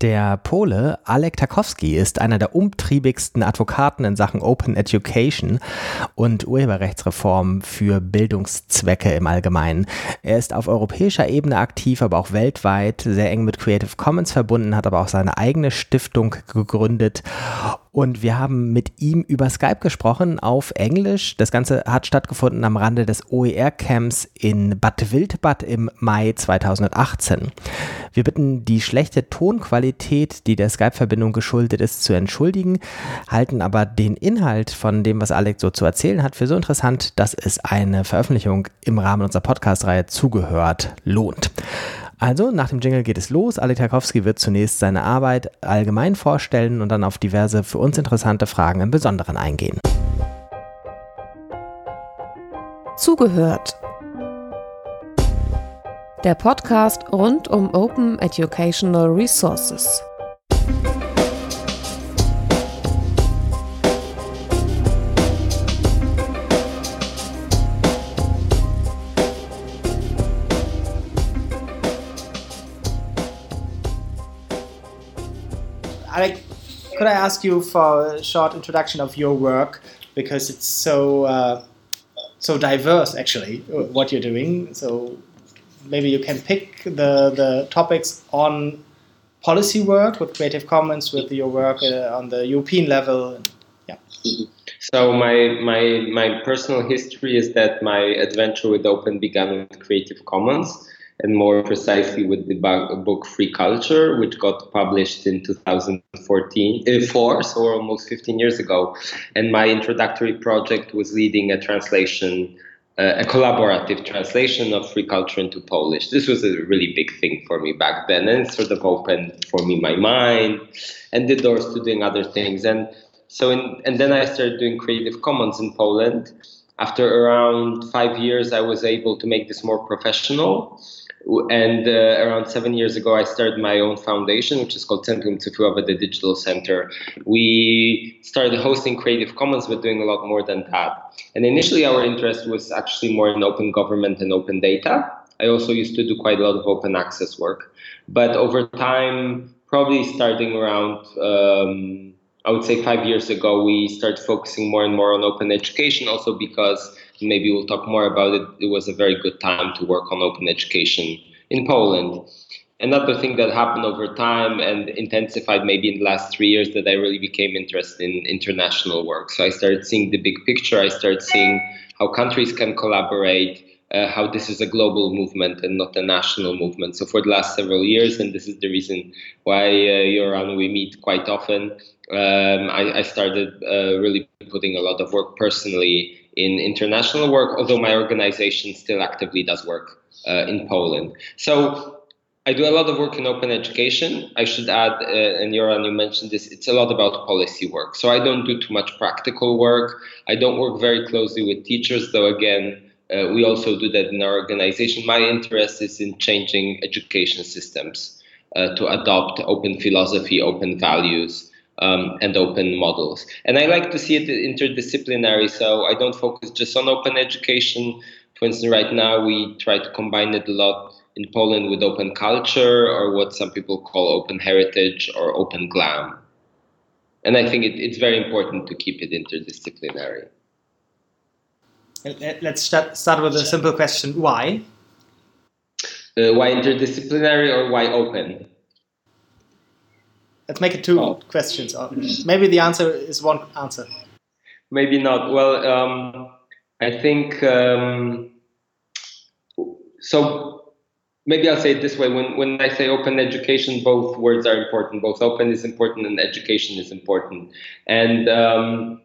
Der Pole Alek Tarkowski ist einer der umtriebigsten Advokaten in Sachen Open Education und Urheberrechtsreform für Bildungszwecke im Allgemeinen. Er ist auf europäischer Ebene aktiv, aber auch weltweit, sehr eng mit Creative Commons verbunden, hat aber auch seine eigene Stiftung gegründet und wir haben mit ihm über Skype gesprochen auf Englisch. Das Ganze hat stattgefunden am Rande des OER-Camps in Bad Wildbad im Mai 2018. Wir bitten die schlechte Tonqualität, die der Skype-Verbindung geschuldet ist, zu entschuldigen, halten aber den Inhalt von dem, was Alex so zu erzählen hat, für so interessant, dass es eine Veröffentlichung im Rahmen unserer Podcast-Reihe zugehört lohnt. Also, nach dem Jingle geht es los. Alek Tarkowski wird zunächst seine Arbeit allgemein vorstellen und dann auf diverse für uns interessante Fragen im Besonderen eingehen. Zugehört. Der Podcast rund um Open Educational Resources. Alek, could I ask you for a short introduction of your work because it's so uh, so diverse, actually, what you're doing. So maybe you can pick the the topics on policy work with Creative Commons, with your work uh, on the European level. Yeah. So my my my personal history is that my adventure with Open began with Creative Commons and more precisely with the book Free Culture, which got published in 2014, uh, four, so almost 15 years ago. And my introductory project was leading a translation, uh, a collaborative translation of Free Culture into Polish. This was a really big thing for me back then, and it sort of opened for me my mind and the doors to doing other things. And so, in, and then I started doing Creative Commons in Poland. After around five years, I was able to make this more professional and uh, around seven years ago, I started my own foundation, which is called Centrum Cyfrowe, the Digital Center. We started hosting Creative Commons, but doing a lot more than that. And initially, our interest was actually more in open government and open data. I also used to do quite a lot of open access work. But over time, probably starting around, um, I would say five years ago, we started focusing more and more on open education, also because maybe we'll talk more about it. It was a very good time to work on open education in Poland. Another thing that happened over time and intensified maybe in the last three years that I really became interested in international work. So I started seeing the big picture. I started seeing how countries can collaborate, uh, how this is a global movement and not a national movement. So for the last several years, and this is the reason why uh, Jöran we meet quite often, um, I, I, started uh, really putting a lot of work personally in international work, although my organization still actively does work uh, in Poland. So I do a lot of work in open education. I should add, uh, and Jöran, you mentioned this, it's a lot about policy work. So I don't do too much practical work. I don't work very closely with teachers, though, again, uh, we also do that in our organization. My interest is in changing education systems uh, to adopt open philosophy, open values, um, and open models. And I like to see it interdisciplinary, so I don't focus just on open education. For instance, right now we try to combine it a lot in Poland with open culture or what some people call open heritage or open glam. And I think it, it's very important to keep it interdisciplinary. Let's start, start with a simple question why? Uh, why interdisciplinary or why open? Let's make it two oh. questions. Maybe the answer is one answer. Maybe not. Well, um, I think um, so. Maybe I'll say it this way: when when I say open education, both words are important. Both open is important and education is important. And um,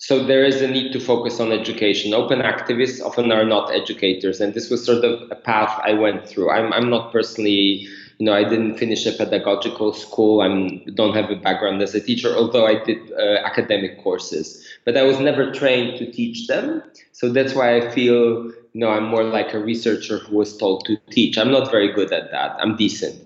so there is a need to focus on education. Open activists often are not educators, and this was sort of a path I went through. I'm I'm not personally you know, I didn't finish a pedagogical school. I don't have a background as a teacher, although I did uh, academic courses. But I was never trained to teach them. So that's why I feel, you know, I'm more like a researcher who was told to teach. I'm not very good at that. I'm decent.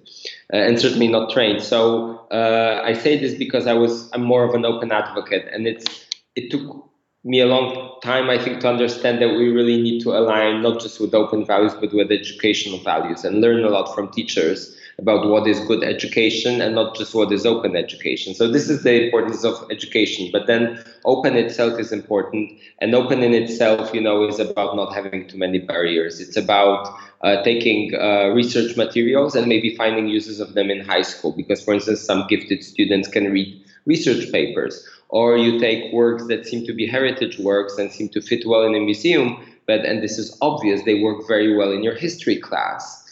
Uh, and certainly not trained. So uh, I say this because I was I'm more of an open advocate, and it's it took me a long time, I think, to understand that we really need to align not just with open values, but with educational values and learn a lot from teachers about what is good education and not just what is open education. So this is the importance of education. But then open itself is important, and open in itself, you know, is about not having too many barriers. It's about uh, taking uh, research materials and maybe finding uses of them in high school. Because, for instance, some gifted students can read research papers, or you take works that seem to be heritage works and seem to fit well in a museum, but and this is obvious, they work very well in your history class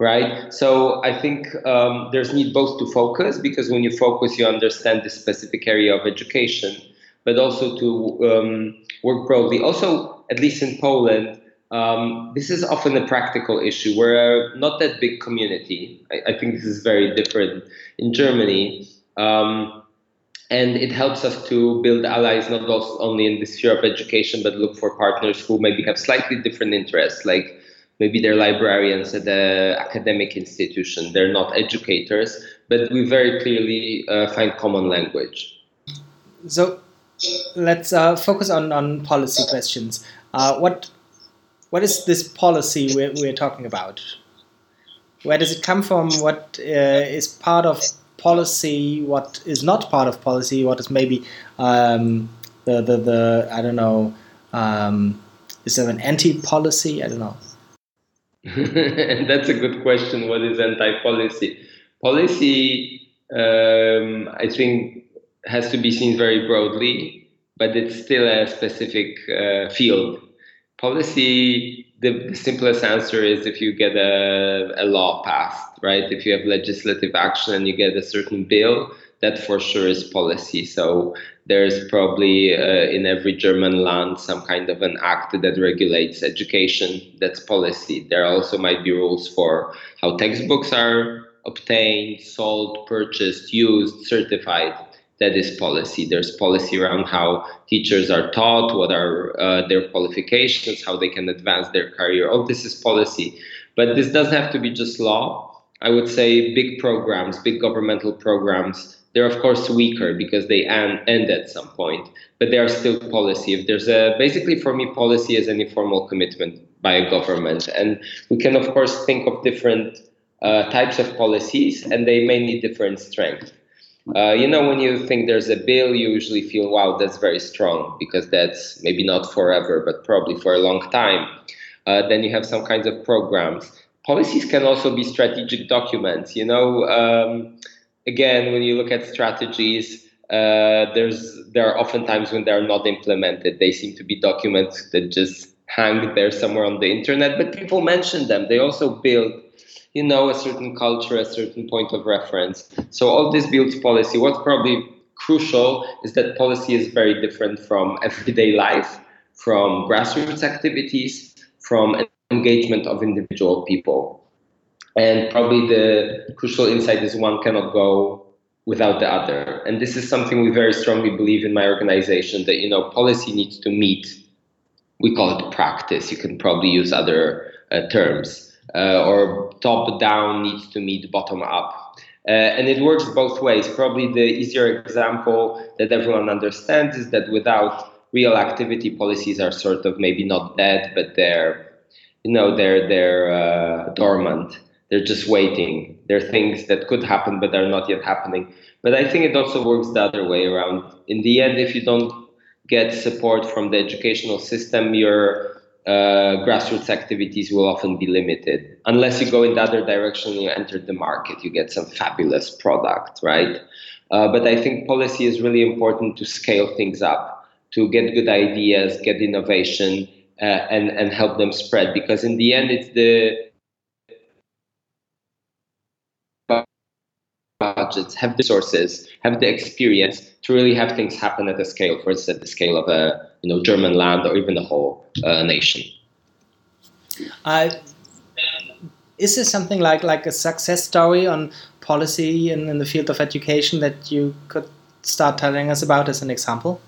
right? So I think um, there's need both to focus because when you focus, you understand the specific area of education, but also to um, work broadly. Also, at least in Poland, um, this is often a practical issue. We're not that big community. I, I think this is very different in Germany. Um, and it helps us to build allies not only in the sphere of education, but look for partners who maybe have slightly different interests, like maybe they're librarians at the academic institution. They're not educators, but we very clearly uh, find common language. So let's uh, focus on, on policy questions. Uh, what what is this policy we're, we're talking about? Where does it come from? What uh, is part of policy? What is not part of policy? What is maybe um, the, the, the, I don't know, um, is there an anti-policy? I don't know. That's a good question. What is anti-policy? Policy, um, I think, has to be seen very broadly, but it's still a specific uh, field policy the, simplest answer is if you get a, a law passed right? If you have legislative action and you get a certain bill that for sure is policy. So there's probably uh, in every german land some kind of an act that regulates education. That's policy. There also might be rules for how textbooks are obtained sold purchased used certified that is policy. There's policy around how teachers are taught, what are uh, their qualifications, how they can advance their career. All this is policy. But this doesn't have to be just law. I would say big programs, big governmental programs, they're of course weaker because they end, end at some point, but they are still policy. If there's a basically for me, policy is an informal commitment by a government, and we can of course think of different uh, types of policies, and they may need different strength. Uh, you know, when you think there's a bill, you usually feel, wow, that's very strong because that's maybe not forever, but probably for a long time. Uh, then you have some kinds of programs. Policies can also be strategic documents. You know, um, again, when you look at strategies, uh, there's there are often times when they are not implemented. They seem to be documents that just hang there somewhere on the internet, but people mention them. They also build you know a certain culture, a certain point of reference. So all this builds policy. What's probably crucial is that policy is very different from everyday life, from grassroots activities, from engagement of individual people. And probably the crucial insight is one cannot go without the other. And this is something we very strongly believe in my organization that you know policy needs to meet. We call it practice. You can probably use other uh, terms uh, or top down needs to meet bottom up. Uh, and it works both ways. Probably the easier example that everyone understands is that without real activity, policies are sort of maybe not dead, but they're, you know, they're they're uh, dormant. They're just waiting. They're things that could happen but they're not yet happening. But I think it also works the other way around. In the end, if you don't get support from the educational system, you're uh, grassroots activities will often be limited. Unless you go in the other direction, you enter the market, you get some fabulous product, right? Uh, but I think policy is really important to scale things up, to get good ideas, get innovation, uh, and and help them spread. Because in the end, it's the budgets, have the resources, have the experience to really have things happen at a scale, for instance, at the scale of a you know German land or even the whole uh, nation. Uh, is there something like like a success story on policy in, in the field of education that you could start telling us about as an example?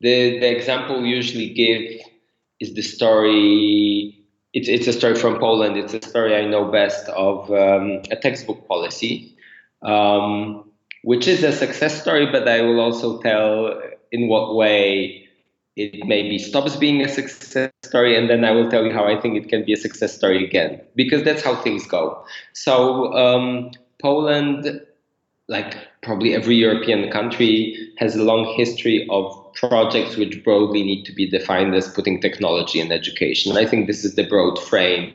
The the example we usually give is the story. It's it's a story from Poland. It's a story I know best of um, a textbook policy. Um, which is a success story, but I will also tell in what way it maybe stops being a success story and then i will tell you how i think it can be a success story again because that's how things go. So um, poland like probably every european country has a long history of projects which broadly need to be defined as putting technology in education. I think this is the broad frame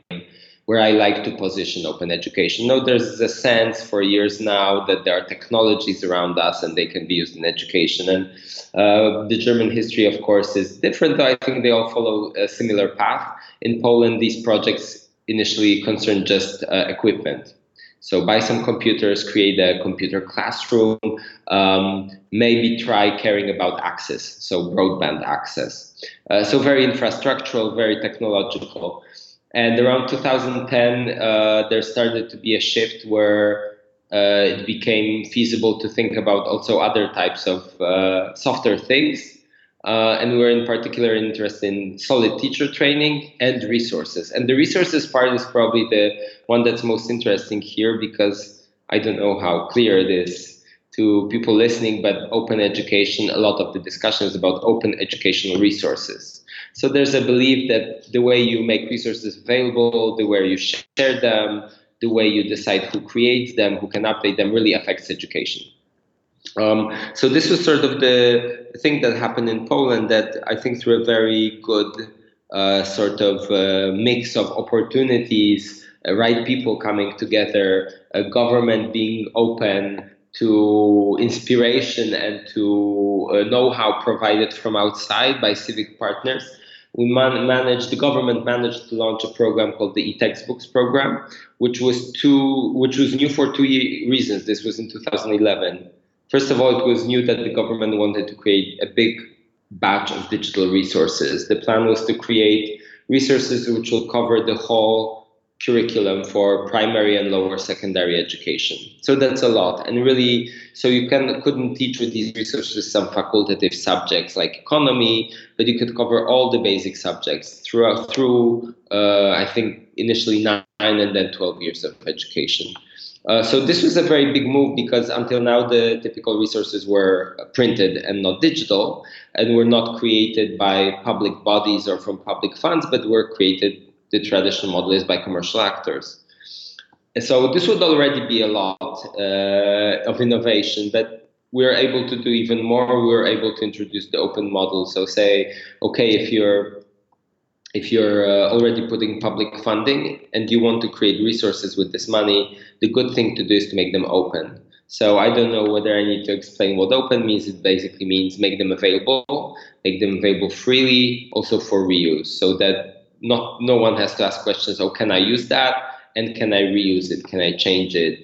where I like to position open education. No, there's a sense for years now that there are technologies around us and they can be used in education. And uh, the German history, of course, is different, I think they all follow a similar path. In Poland, these projects initially concern just uh, equipment. So buy some computers, create a computer classroom, um, maybe try caring about access, so broadband access. Uh, so very infrastructural, very technological. And around 2010, uh, there started to be a shift where uh, it became feasible to think about also other types of uh, software things. Uh, and we're in particular interested in solid teacher training and resources. And the resources part is probably the one that's most interesting here because I don't know how clear it is to people listening, but open education, a lot of the discussion is about open educational resources. So there's a belief that the way you make resources available, the way you share them, the way you decide who creates them, who can update them, really affects education. Um, so this was sort of the thing that happened in Poland that I think through a very good uh, sort of uh, mix of opportunities, uh, right people coming together, a government being open, to inspiration and to uh, know-how provided from outside by civic partners. We man- managed, the government managed to launch a program called the e-textbooks program, which was two, which was new for two reasons. This was in 2011. First of all, it was new that the government wanted to create a big batch of digital resources. The plan was to create resources which will cover the whole curriculum for primary and lower secondary education. So that's a lot. And really, so you can couldn't teach with these resources some facultative subjects like economy, but you could cover all the basic subjects throughout through uh, I think initially nine and then 12 years of education. Uh, so this was a very big move because until now the typical resources were printed and not digital and were not created by public bodies or from public funds, but were created the traditional model is by commercial actors. And so this would already be a lot uh, of innovation, but we're able to do even more. We're able to introduce the open model. So say, okay, if you're if you're uh, already putting public funding and you want to create resources with this money, the good thing to do is to make them open. So I don't know whether I need to explain what open means. It basically means make them available, make them available freely, also for reuse, so that not no one has to ask questions. Oh, can I use that? And can I reuse it? Can I change it?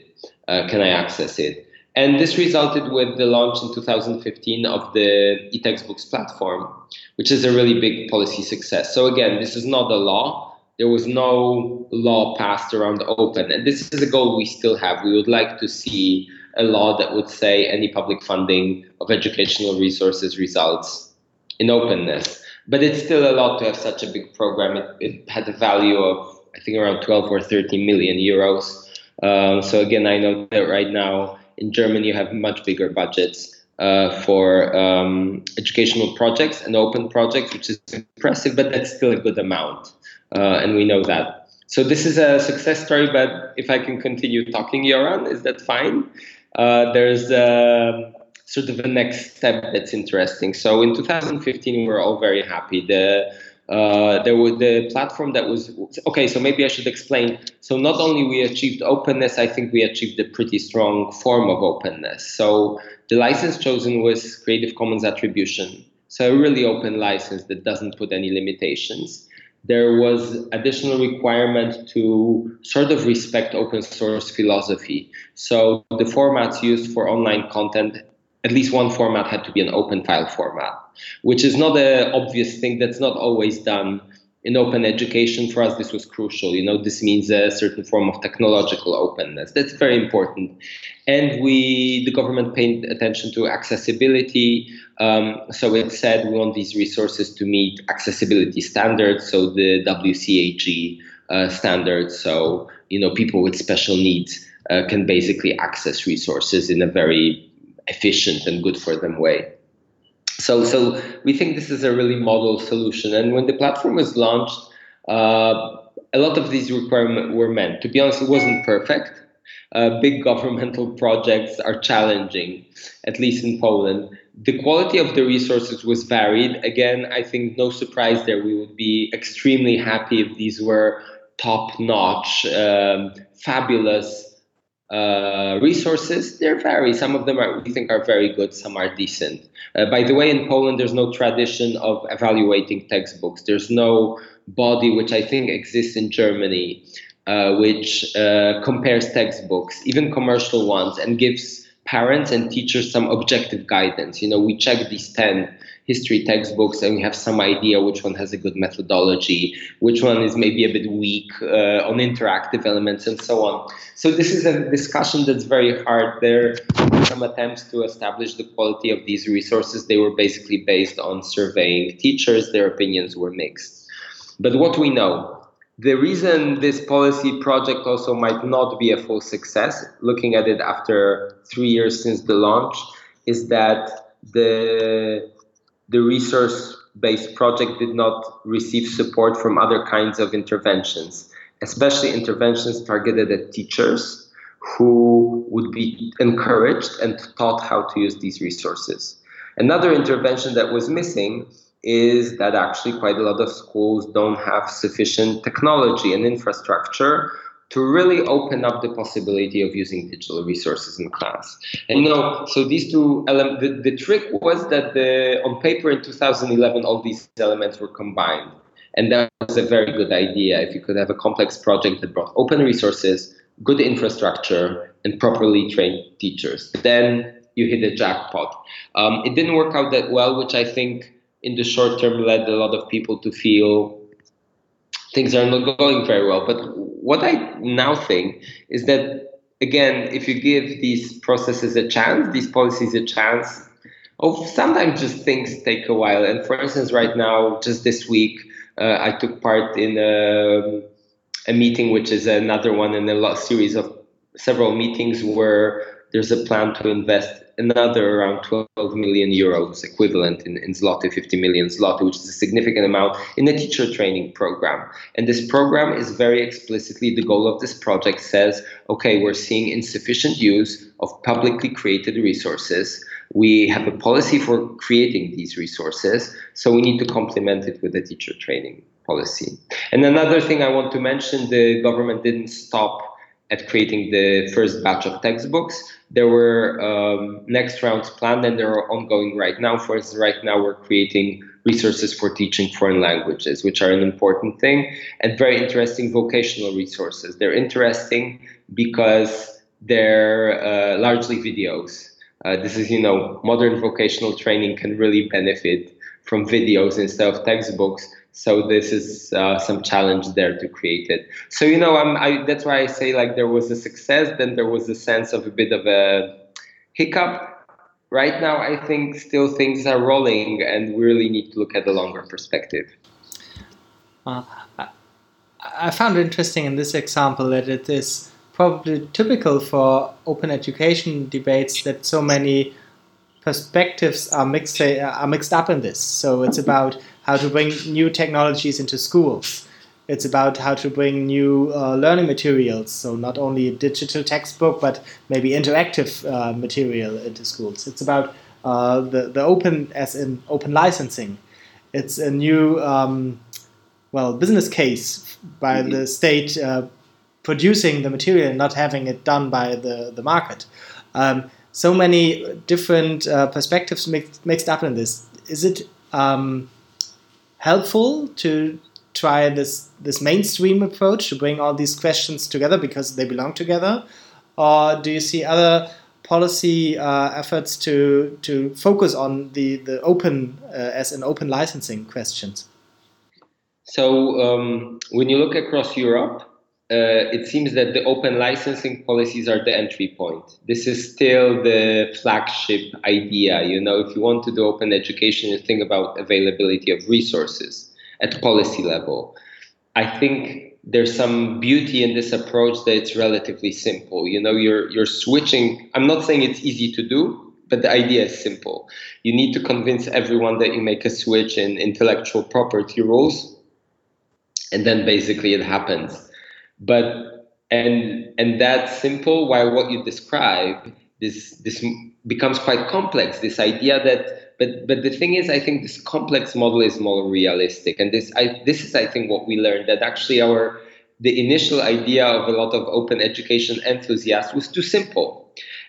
Uh, can I access it? And this resulted with the launch in 2015 of the eTextbooks platform, which is a really big policy success. So again, this is not a law. There was no law passed around open. And this is a goal we still have. We would like to see a law that would say any public funding of educational resources results in openness. But it's still a lot to have such a big program. It, it had a value of, I think, around 12 or 13 million euros. Um, so again, I know that right now in Germany you have much bigger budgets uh, for um, educational projects and open projects, which is impressive, but that's still a good amount, uh, and we know that. So this is a success story, but if I can continue talking, Jöran, is that fine? Uh, there's um, sort of a next step that's interesting. So in 2015, we were all very happy. The uh, there was the platform that was okay. So maybe I should explain. So not only we achieved openness, I think we achieved a pretty strong form of openness. So the license chosen was Creative Commons attribution. So a really open license that doesn't put any limitations. There was additional requirement to sort of respect open source philosophy. So the formats used for online content at least one format had to be an open file format, which is not an obvious thing. That's not always done in open education. For us, this was crucial. You know, this means a certain form of technological openness. That's very important. And we, the government, paid attention to accessibility. Um, so it said we want these resources to meet accessibility standards. So the WCAG uh, standards. So you know, people with special needs uh, can basically access resources in a very efficient and good for them way. So, so we think this is a really model solution. And when the platform was launched, uh, a lot of these requirements were meant. To be honest, it wasn't perfect. Uh, big governmental projects are challenging, at least in Poland. The quality of the resources was varied. Again, I think no surprise there. We would be extremely happy if these were top notch, um, fabulous uh, resources, they vary. Some of them are, we think are very good, some are decent. Uh, by the way, in Poland, there's no tradition of evaluating textbooks. There's no body which I think exists in Germany, uh, which uh, compares textbooks, even commercial ones, and gives parents and teachers some objective guidance. You know, we check these 10 history textbooks and we have some idea which one has a good methodology, which one is maybe a bit weak uh, on interactive elements, and so on. So this is a discussion that's very hard. There are some attempts to establish the quality of these resources. They were basically based on surveying teachers. Their opinions were mixed. But what we know, the reason this policy project also might not be a full success, looking at it after three years since the launch, is that the the resource based project did not receive support from other kinds of interventions, especially interventions targeted at teachers who would be encouraged and taught how to use these resources. Another intervention that was missing is that actually quite a lot of schools don't have sufficient technology and infrastructure to really open up the possibility of using digital resources in class. And you know, so these two elements, the, the trick was that the, on paper in 2011, all these elements were combined. And that was a very good idea if you could have a complex project that brought open resources, good infrastructure, and properly trained teachers. Then you hit a jackpot. Um, it didn't work out that well, which I think in the short term led a lot of people to feel things are not going very well. But what I now think is that, again, if you give these processes a chance, these policies a chance, oh, sometimes just things take a while. And for instance, right now, just this week, uh, I took part in a, a, meeting, which is another one in a series of several meetings where there's a plan to invest another around 12 million euros equivalent in, in zloty 50 million zloty which is a significant amount in a teacher training program. And this program is very explicitly the goal of this project says okay we're seeing insufficient use of publicly created resources. We have a policy for creating these resources so we need to complement it with a teacher training policy. And another thing i want to mention the government didn't stop at creating the first batch of textbooks. There were um, next rounds planned and they're ongoing right now. For instance, right now we're creating resources for teaching foreign languages, which are an important thing, and very interesting vocational resources. They're interesting because they're uh, largely videos. Uh, this is, you know, modern vocational training can really benefit from videos instead of textbooks so this is uh, some challenge there to create it. So you know I'm, I, that's why i say like there was a success then there was a sense of a bit of a hiccup. Right now i think still things are rolling and we really need to look at the longer perspective. Uh, I found interesting in this example that it is probably typical for open education debates that so many perspectives are mixed are mixed up in this. So it's about how to bring new technologies into schools. It's about how to bring new uh, learning materials, so not only a digital textbook, but maybe interactive uh, material into schools. It's about uh, the, the open, as in open licensing. It's a new, um, well, business case by mm-hmm. the state uh, producing the material and not having it done by the, the market. Um, so many different uh, perspectives mixed, mixed up in this. Is it um, helpful to try this this mainstream approach to bring all these questions together because they belong together, or do you see other policy uh, efforts to to focus on the the open uh, as an open licensing questions? So um, when you look across Europe, uh, it seems that the open licensing policies are the entry point. This is still the flagship idea. You know, if you want to do open education, you think about availability of resources at policy level. I think there's some beauty in this approach that it's relatively simple. You know, you're you're switching. I'm not saying it's easy to do, but the idea is simple. You need to convince everyone that you make a switch in intellectual property rules, and then basically it happens. But and and that's simple. While what you describe, this this becomes quite complex. This idea that, but but the thing is, I think this complex model is more realistic, and this I this is I think what we learned that actually our the initial idea of a lot of open education enthusiasts was too simple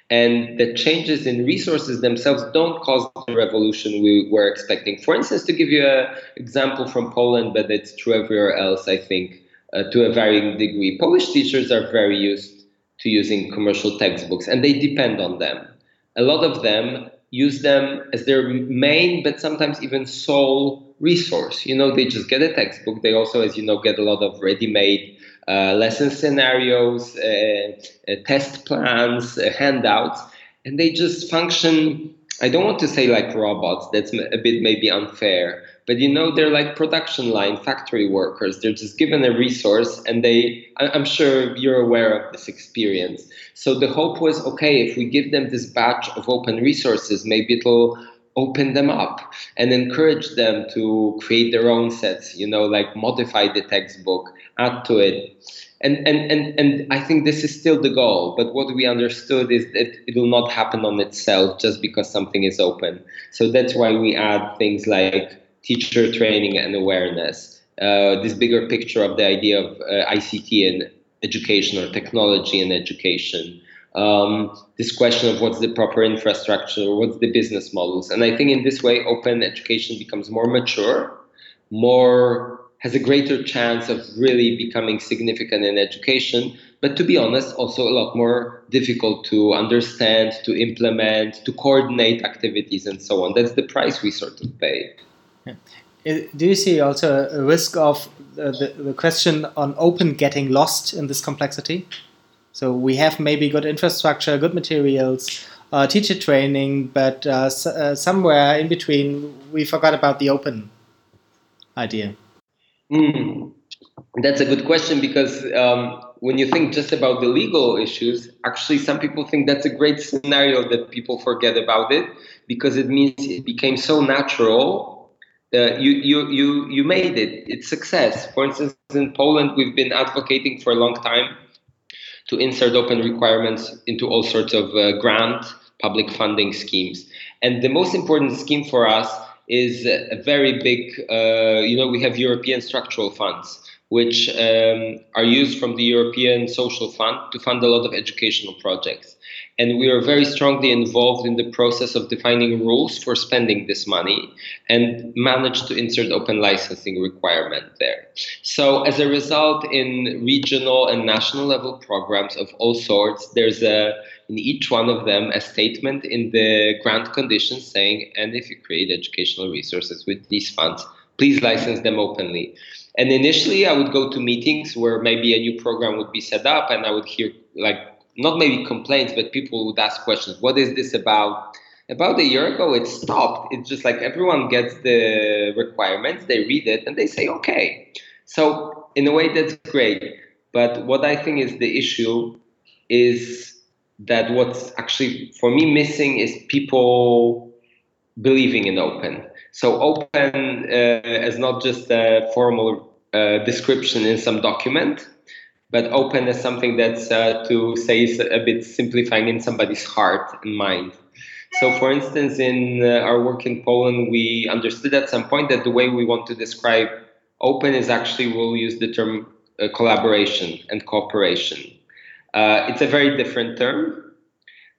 and the changes in resources themselves don't cause the revolution we were expecting. For instance, to give you an example from Poland, but it's true everywhere else, I think, uh, to a varying degree, Polish teachers are very used to using commercial textbooks and they depend on them. A lot of them use them as their main, but sometimes even sole resource. You know, they just get a textbook. They also, as you know, get a lot of ready made uh, lesson scenarios, uh, uh, test plans, handouts, and they just function. I don't want to say like robots. That's a bit maybe unfair, but you know they're like production line factory workers. They're just given a resource, and they. I'm sure you're aware of this experience. So the hope was okay if we give them this batch of open resources, maybe it'll open them up and encourage them to create their own sets you know like modify the textbook add to it and, and, and, and I think this is still the goal. But what we understood is that it will not happen on itself just because something is open. So that's why we add things like teacher training and awareness, uh, this bigger picture of the idea of uh, ICT and education or technology and education. Um, this question of what's the proper infrastructure, what's the business models. And I think in this way, open education becomes more mature, more has a greater chance of really becoming significant in education, but to be honest, also a lot more difficult to understand, to implement, to coordinate activities, and so on. That's the price we sort of pay. Do you see also a risk of the, the, the question on open getting lost in this complexity? So we have maybe good infrastructure, good materials, uh, teacher training, but uh, uh, somewhere in between we forgot about the open idea. Mm, that's a good question because um, when you think just about the legal issues, actually, some people think that's a great scenario that people forget about it because it means it became so natural. That you, you, you, you made it. It's success. For instance, in Poland, we've been advocating for a long time to insert open requirements into all sorts of uh, grant public funding schemes. And the most important scheme for us is a very big, uh, you know, we have European structural funds, which um, are used from the European Social Fund to fund a lot of educational projects. And we are very strongly involved in the process of defining rules for spending this money and managed to insert open licensing requirement there. So as a result, in regional and national level programs of all sorts, there's a in each one of them a statement in the grant conditions saying, and if you create educational resources with these funds, please license them openly. And initially, I would go to meetings where maybe a new program would be set up, and I would hear, like, not maybe complaints, but people would ask questions. What is this about? About a year ago, it stopped. It's just like everyone gets the requirements, they read it, and they say, okay. So, in a way, that's great. But what I think is the issue is that what's actually for me missing is people believing in open. So open uh, is not just a formal uh, description in some document, but open is something that's uh, to say is a bit simplifying in somebody's heart and mind. So, for instance, in uh, our work in Poland, we understood at some point that the way we want to describe open is actually we'll use the term uh, collaboration and cooperation. Uh, it's a very different term,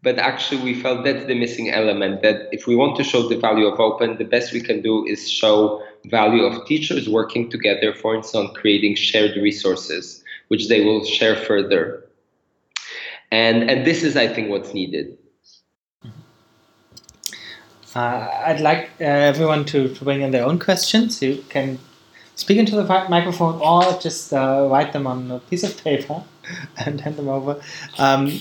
but actually we felt that's the missing element that if we want to show the value of open, the best we can do is show value of teachers working together, for instance, on creating shared resources, which they will share further. And, and this is, I think, what's needed. Uh, I'd like uh, everyone to, to bring in their own questions. You can speak into the microphone or just uh, write them on a piece of paper and hand them over. Um,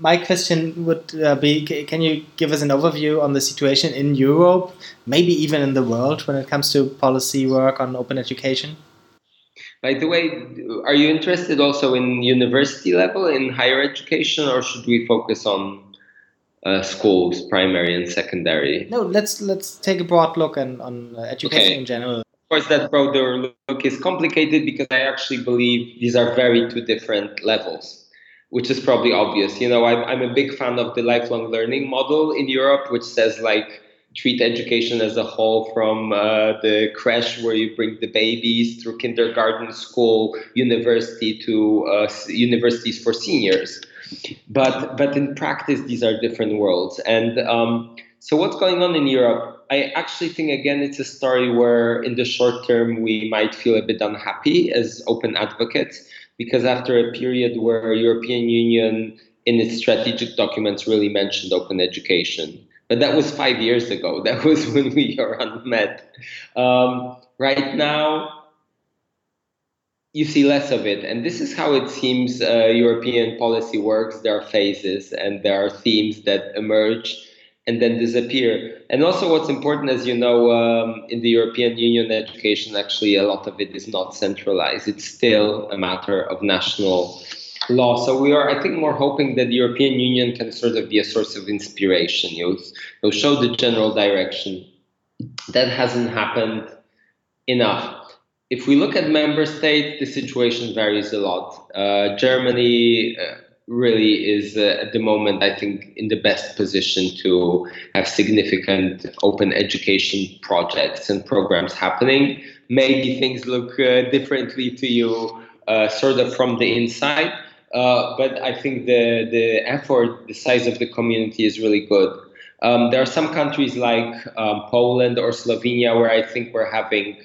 my question would uh, be can you give us an overview on the situation in Europe, maybe even in the world, when it comes to policy work on open education? By the way, are you interested also in university level, in higher education, or should we focus on uh, schools, primary and secondary. No, let's let's take a broad look on, on education okay. in general. Of course, that broader look is complicated because I actually believe these are very two different levels, which is probably obvious. You know, I'm, I'm a big fan of the lifelong learning model in Europe, which says like treat education as a whole from uh, the crash where you bring the babies through kindergarten, school, university to uh, universities for seniors. But but in practice, these are different worlds. And um, so what's going on in Europe? I actually think again it's a story where in the short term we might feel a bit unhappy as open advocates because after a period where European Union in its strategic documents really mentioned open education but that was five years ago. That was when we are met. Um, right now, you see less of it. And this is how it seems uh, European policy works. There are phases and there are themes that emerge and then disappear. And also, what's important, as you know, um, in the European Union education, actually, a lot of it is not centralized. It's still a matter of national law. So we are, I think, more hoping that the European Union can sort of be a source of inspiration. You know, show the general direction. That hasn't happened enough. If we look at member states, the situation varies a lot. Uh, Germany uh, really is uh, at the moment, I think, in the best position to have significant open education projects and programs happening. Maybe things look uh, differently to you, uh, sort of from the inside uh, but I think the the effort, the size of the community is really good. Um, there are some countries like um, Poland or Slovenia where I think we're having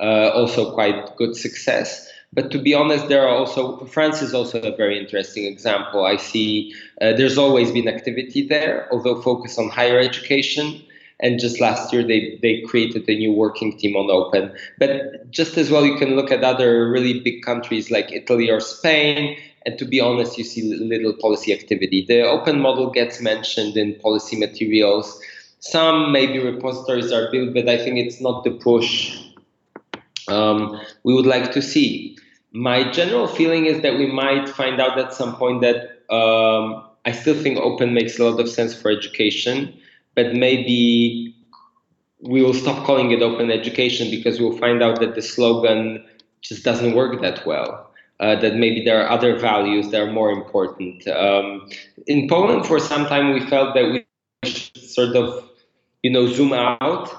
uh, also quite good success. But to be honest, there are also France is also a very interesting example. I see uh, there's always been activity there, although focus on higher education. And just last year, they, they created a new working team on open. But just as well, you can look at other really big countries like Italy or Spain and to be honest, you see little policy activity. The open model gets mentioned in policy materials. Some maybe repositories are built, but I think it's not the push um, we would like to see. My general feeling is that we might find out at some point that um, I still think open makes a lot of sense for education, but maybe we will stop calling it open education because we'll find out that the slogan just doesn't work that well uh, that maybe there are other values that are more important. Um, in Poland, for some time, we felt that we should sort of, you know, zoom out,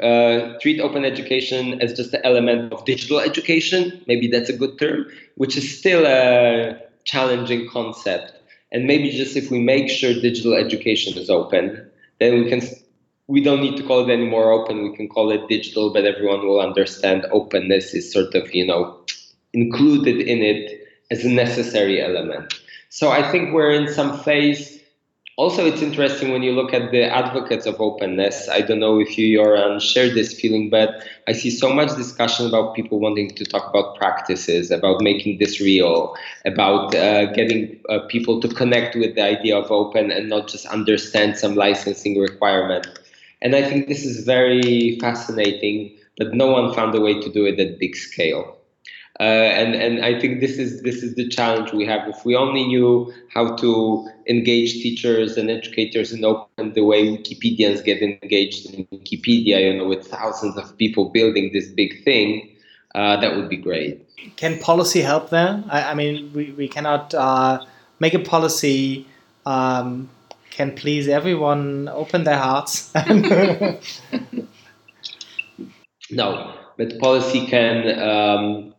uh, treat open education as just an element of digital education. Maybe that's a good term, which is still a challenging concept. And maybe just if we make sure digital education is open, then we can. We don't need to call it anymore open. We can call it digital, but everyone will understand openness is sort of, you know, included in it as a necessary element. So I think we're in some phase. Also, it's interesting when you look at the advocates of openness. I don't know if you, Jöran, share this feeling, but I see so much discussion about people wanting to talk about practices, about making this real, about uh, getting uh, people to connect with the idea of open and not just understand some licensing requirement. And I think this is very fascinating, but no one found a way to do it at big scale. Uh, and and I think this is this is the challenge we have. If we only knew how to engage teachers and educators in open the way Wikipedians get engaged in Wikipedia, you know, with thousands of people building this big thing, uh, that would be great. Can policy help there? I, I mean, we we cannot uh, make a policy. Um, can please everyone open their hearts no but policy can um,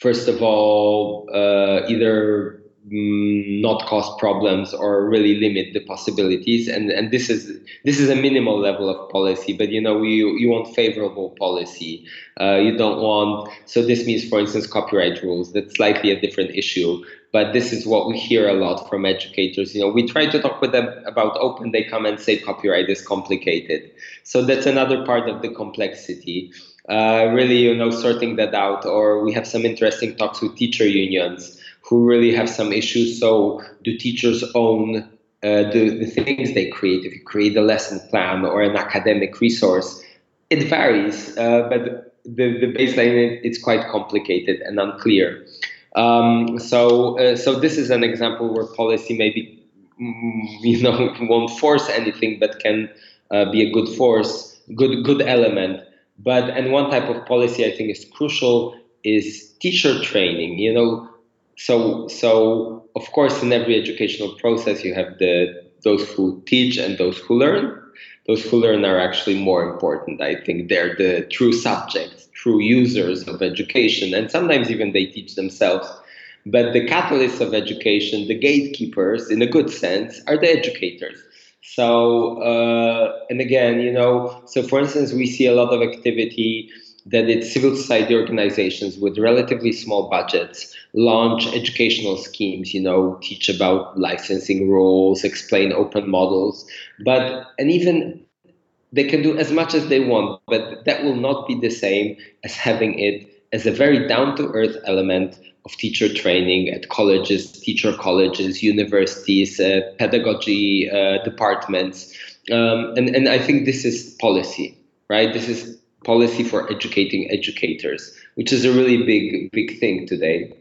first of all, uh, either mm, not cause problems or really limit the possibilities. And and this is this is a minimal level of policy. But you know, you you want favorable policy. Uh, you don't want. So this means, for instance, copyright rules. That's slightly a different issue. But this is what we hear a lot from educators. You know, we try to talk with them about open. They come and say copyright is complicated. So that's another part of the complexity uh, really, you know, sorting that out. Or we have some interesting talks with teacher unions who really have some issues. So, do teachers own uh, the, the things they create? If you create a lesson plan or an academic resource, it varies, uh, but the, the baseline it's quite complicated and unclear. Um, so, uh, so this is an example where policy maybe mm, you know won't force anything, but can uh, be a good force, good good element. But and one type of policy I think is crucial is teacher training. You know, so so of course in every educational process you have the those who teach and those who learn. Those who learn are actually more important. I think they're the true subjects, true users of education, and sometimes even they teach themselves. But the catalysts of education, the gatekeepers, in a good sense, are the educators. So, uh, and again, you know, so for instance, we see a lot of activity that it's civil society organizations with relatively small budgets launch educational schemes, you know, teach about licensing rules, explain open models, but, and even they can do as much as they want, but that will not be the same as having it as a very down to earth element of teacher training at colleges, teacher colleges, universities, uh, pedagogy uh, departments. Um, and, and I think this is policy, right? This is policy for educating educators, which is a really big, big thing today.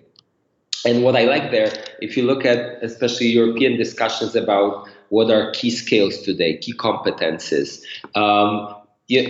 And what I like there, if you look at especially European discussions about what are key skills today, key competences, um, yeah,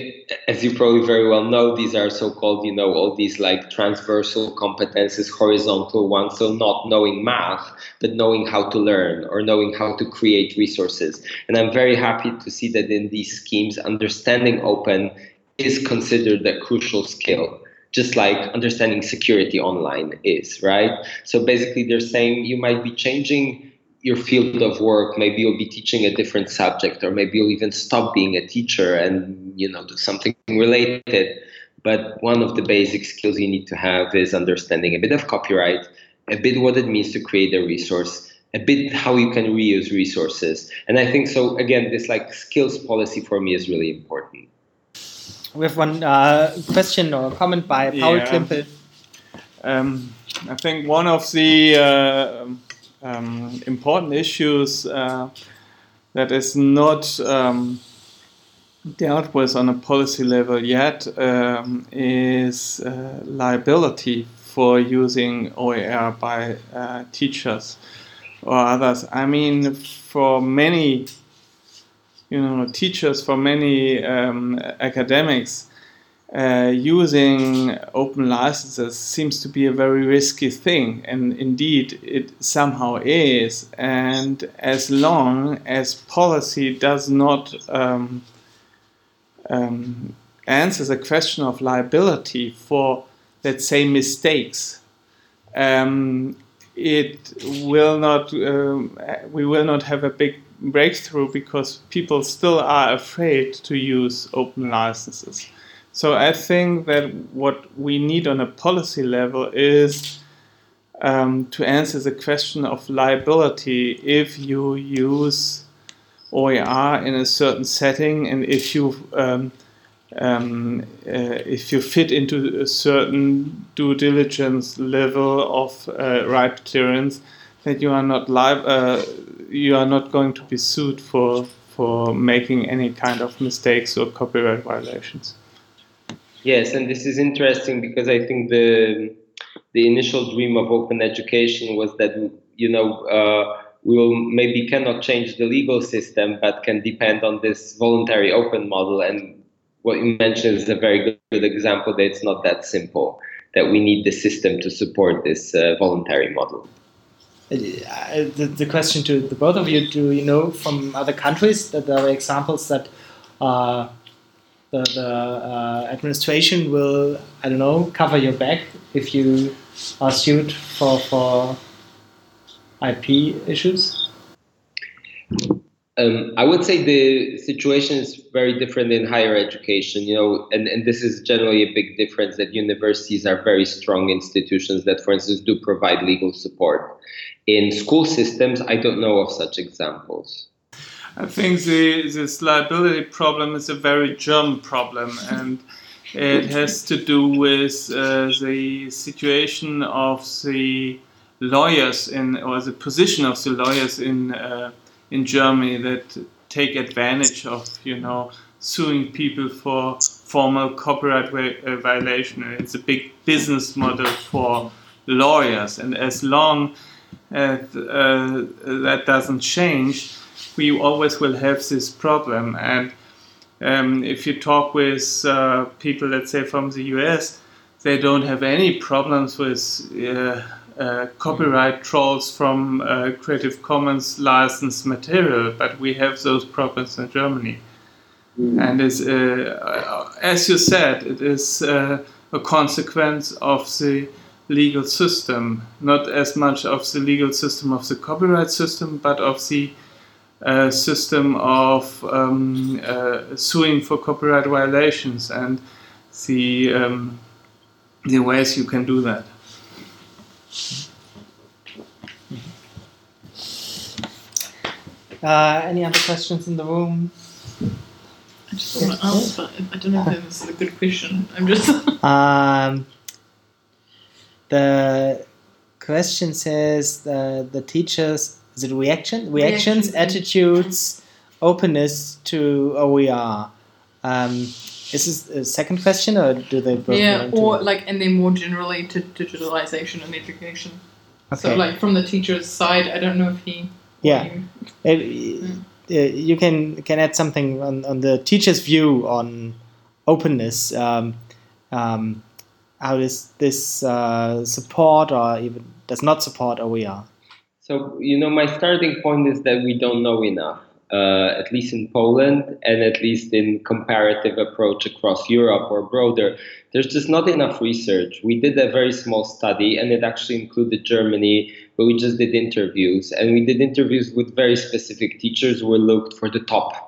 as you probably very well know, these are so-called, you know, all these like transversal competences, horizontal ones. So not knowing math, but knowing how to learn or knowing how to create resources. And I'm very happy to see that in these schemes, understanding open is considered a crucial skill just like understanding security online is, right? So basically, they're saying you might be changing your field of work. Maybe you'll be teaching a different subject, or maybe you'll even stop being a teacher and you know do something related. But one of the basic skills you need to have is understanding a bit of copyright, a bit what it means to create a resource, a bit how you can reuse resources. And I think so. Again, this like skills policy for me is really important. We have one uh, question or comment by Paul yeah. Klimpel. Um, I think one of the uh, um, important issues uh, that is not um, dealt with on a policy level yet um, is uh, liability for using OER by uh, teachers or others. I mean, for many you know teachers for many um, academics uh, using open licenses seems to be a very risky thing and indeed it somehow is and as long as policy does not um, um, answer the question of liability for let's say mistakes um, it will not um, we will not have a big breakthrough because people still are afraid to use open licenses. So I think that what we need on a policy level is um, to answer the question of liability if you use OER in a certain setting and if you um, um, uh, if you fit into a certain due diligence level of uh, right clearance, that you are not live, uh, you are not going to be sued for for making any kind of mistakes or copyright violations. Yes, and this is interesting because I think the the initial dream of open education was that you know uh, we will maybe cannot change the legal system, but can depend on this voluntary open model. And what you mentioned is a very good, good example that it's not that simple. That we need the system to support this uh, voluntary model. Uh, the, the question to the both of you do you know from other countries that there are examples that uh, the, the uh, administration will I don't know cover your back if you are sued for for IP issues? Um, I would say the situation is very different in higher education, you know, and, and this is generally a big difference that universities are very strong institutions that, for instance, do provide legal support. In school systems, I don't know of such examples. I think the, this liability problem is a very German problem, and it has to do with uh, the situation of the lawyers in, or the position of the lawyers in uh, in Germany that take advantage of, you know, suing people for formal copyright uh, violation. It's a big business model for lawyers, and as long uh, that doesn't change, we always will have this problem. And um, if you talk with uh, people, let's say from the US, they don't have any problems with uh, uh, copyright trolls from uh, Creative Commons licensed material, but we have those problems in Germany. Mm. And uh, as you said, it is uh, a consequence of the legal system, not as much of the legal system of the copyright system, but of the uh, system of um, uh, suing for copyright violations and the um, the ways you can do that. Uh, any other questions in the room? I just want to ask, but I don't know if this is a good question. I'm just. um, the question says the the teachers is it reaction reactions, attitudes openness to OER. Um, is this a second question or do they both yeah or like and then more generally to digitalization and education okay. so like from the teacher's side i don't know if he yeah it, mm. you can can add something on, on the teacher's view on openness um, um, how does this uh, support or even does not support OER? So, you know, my starting point is that we don't know enough, uh, at least in Poland and at least in comparative approach across Europe or broader. There's just not enough research. We did a very small study and it actually included Germany, but we just did interviews. And we did interviews with very specific teachers who looked for the top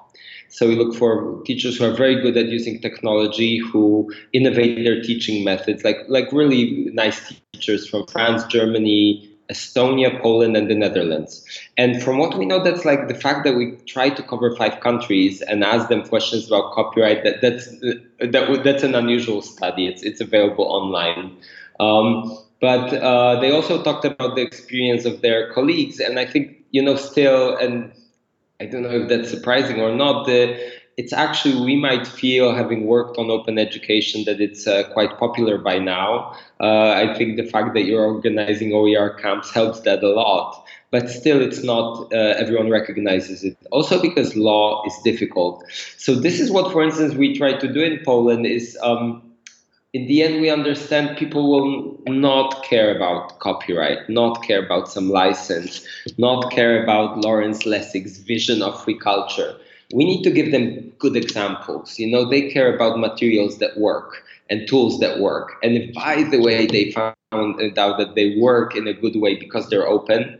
so we look for teachers who are very good at using technology, who innovate their teaching methods, like like really nice teachers from France, Germany, Estonia, Poland, and the Netherlands. And from what we know, that's like the fact that we try to cover five countries and ask them questions about copyright. That that's that that's an unusual study. It's it's available online. Um, but uh, they also talked about the experience of their colleagues, and I think you know still and I don't know if that's surprising or not. The, it's actually we might feel having worked on open education that it's uh, quite popular by now. Uh, I think the fact that you're organizing OER camps helps that a lot. But still, it's not uh, everyone recognizes it. Also, because law is difficult. So this is what, for instance, we try to do in Poland is um, in the end, we understand people will not care about copyright, not care about some license, not care about Lawrence Lessig's vision of free culture. We need to give them good examples. You know, they care about materials that work and tools that work. And if, by the way, they found out that they work in a good way because they're open,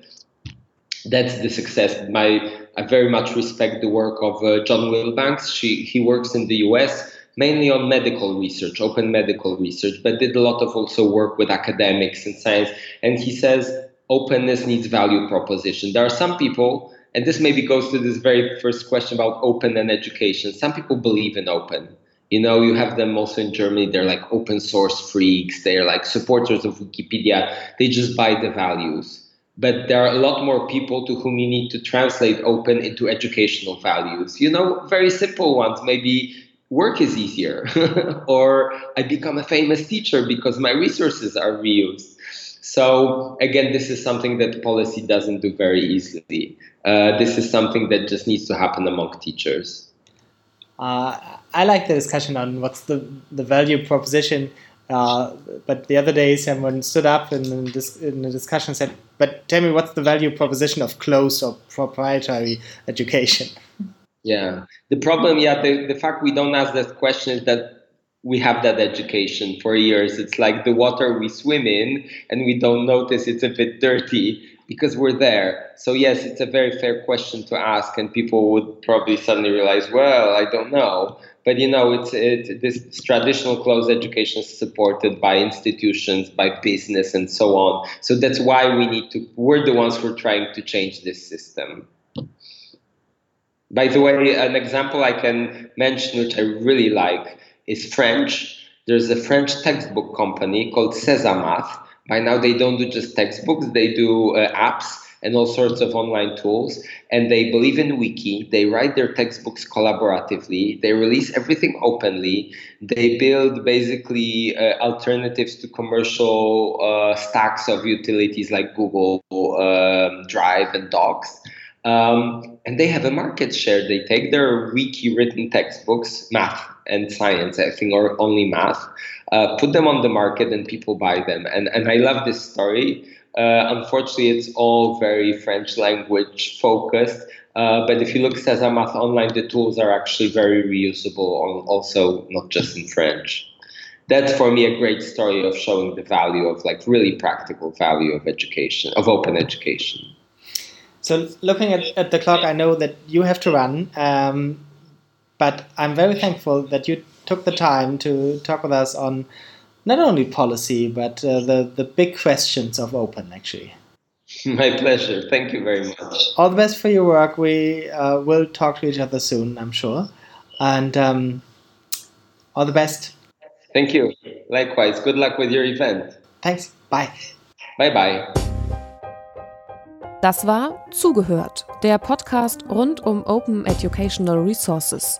that's the success. My, I very much respect the work of uh, John Wilbanks. She, he works in the US mainly on medical research, open medical research, but did a lot of also work with academics and science. And he says openness needs value proposition. There are some people, and this maybe goes to this very first question about open and education. Some people believe in open. You know, you have them also in Germany. They're like open source freaks. They're like supporters of Wikipedia. They just buy the values. But there are a lot more people to whom you need to translate open into educational values. You know, very simple ones. Maybe work is easier or i become a famous teacher because my resources are reused so again this is something that policy doesn't do very easily. Uh, this is something that just needs to happen among teachers. Uh, i like the discussion on what's the, the value proposition uh, but the other day someone stood up in, in, this, in the discussion and said but tell me what's the value proposition of closed or proprietary education? Yeah. The problem, yeah, the, the fact we don't ask that question is that we have that education for years. It's like the water we swim in and we don't notice it's a bit dirty because we're there. So, yes, it's a very fair question to ask, and people would probably suddenly realize, well, I don't know. But you know, it's it, this traditional closed education supported by institutions, by business, and so on. So that's why we need to. We're the ones who are trying to change this system. By the way, an example I can mention, which I really like, is French. There's a French textbook company called Sesamath. By now, they don't do just textbooks, they do uh, apps. and all sorts of online tools. And they believe in Wiki. They write their textbooks collaboratively. They release everything openly. They build basically uh, alternatives to commercial uh, stacks of utilities like Google um, Drive and Docs. Um, and they have a market share. They take their wiki written textbooks, math and science, I think, or only math, uh, put them on the market, and people buy them. And and I love this story. Uh, unfortunately, it's all very French language focused. Uh, but if you look at Sesamath online, the tools are actually very reusable, on, also not just in French. That's for me a great story of showing the value of like really practical value of education, of open education. So looking at, at the clock, I know that you have to run, um, but I'm very thankful that you took the time to talk with us on not only policy but uh, the the big questions of open actually. My pleasure. Thank you very much. All the best for your work. We uh, will talk to each other soon, I'm sure, and um, all the best. Thank you. Likewise. Good luck with your event. Thanks. Bye. Bye bye. Das war Zugehört, der Podcast rund um Open Educational Resources.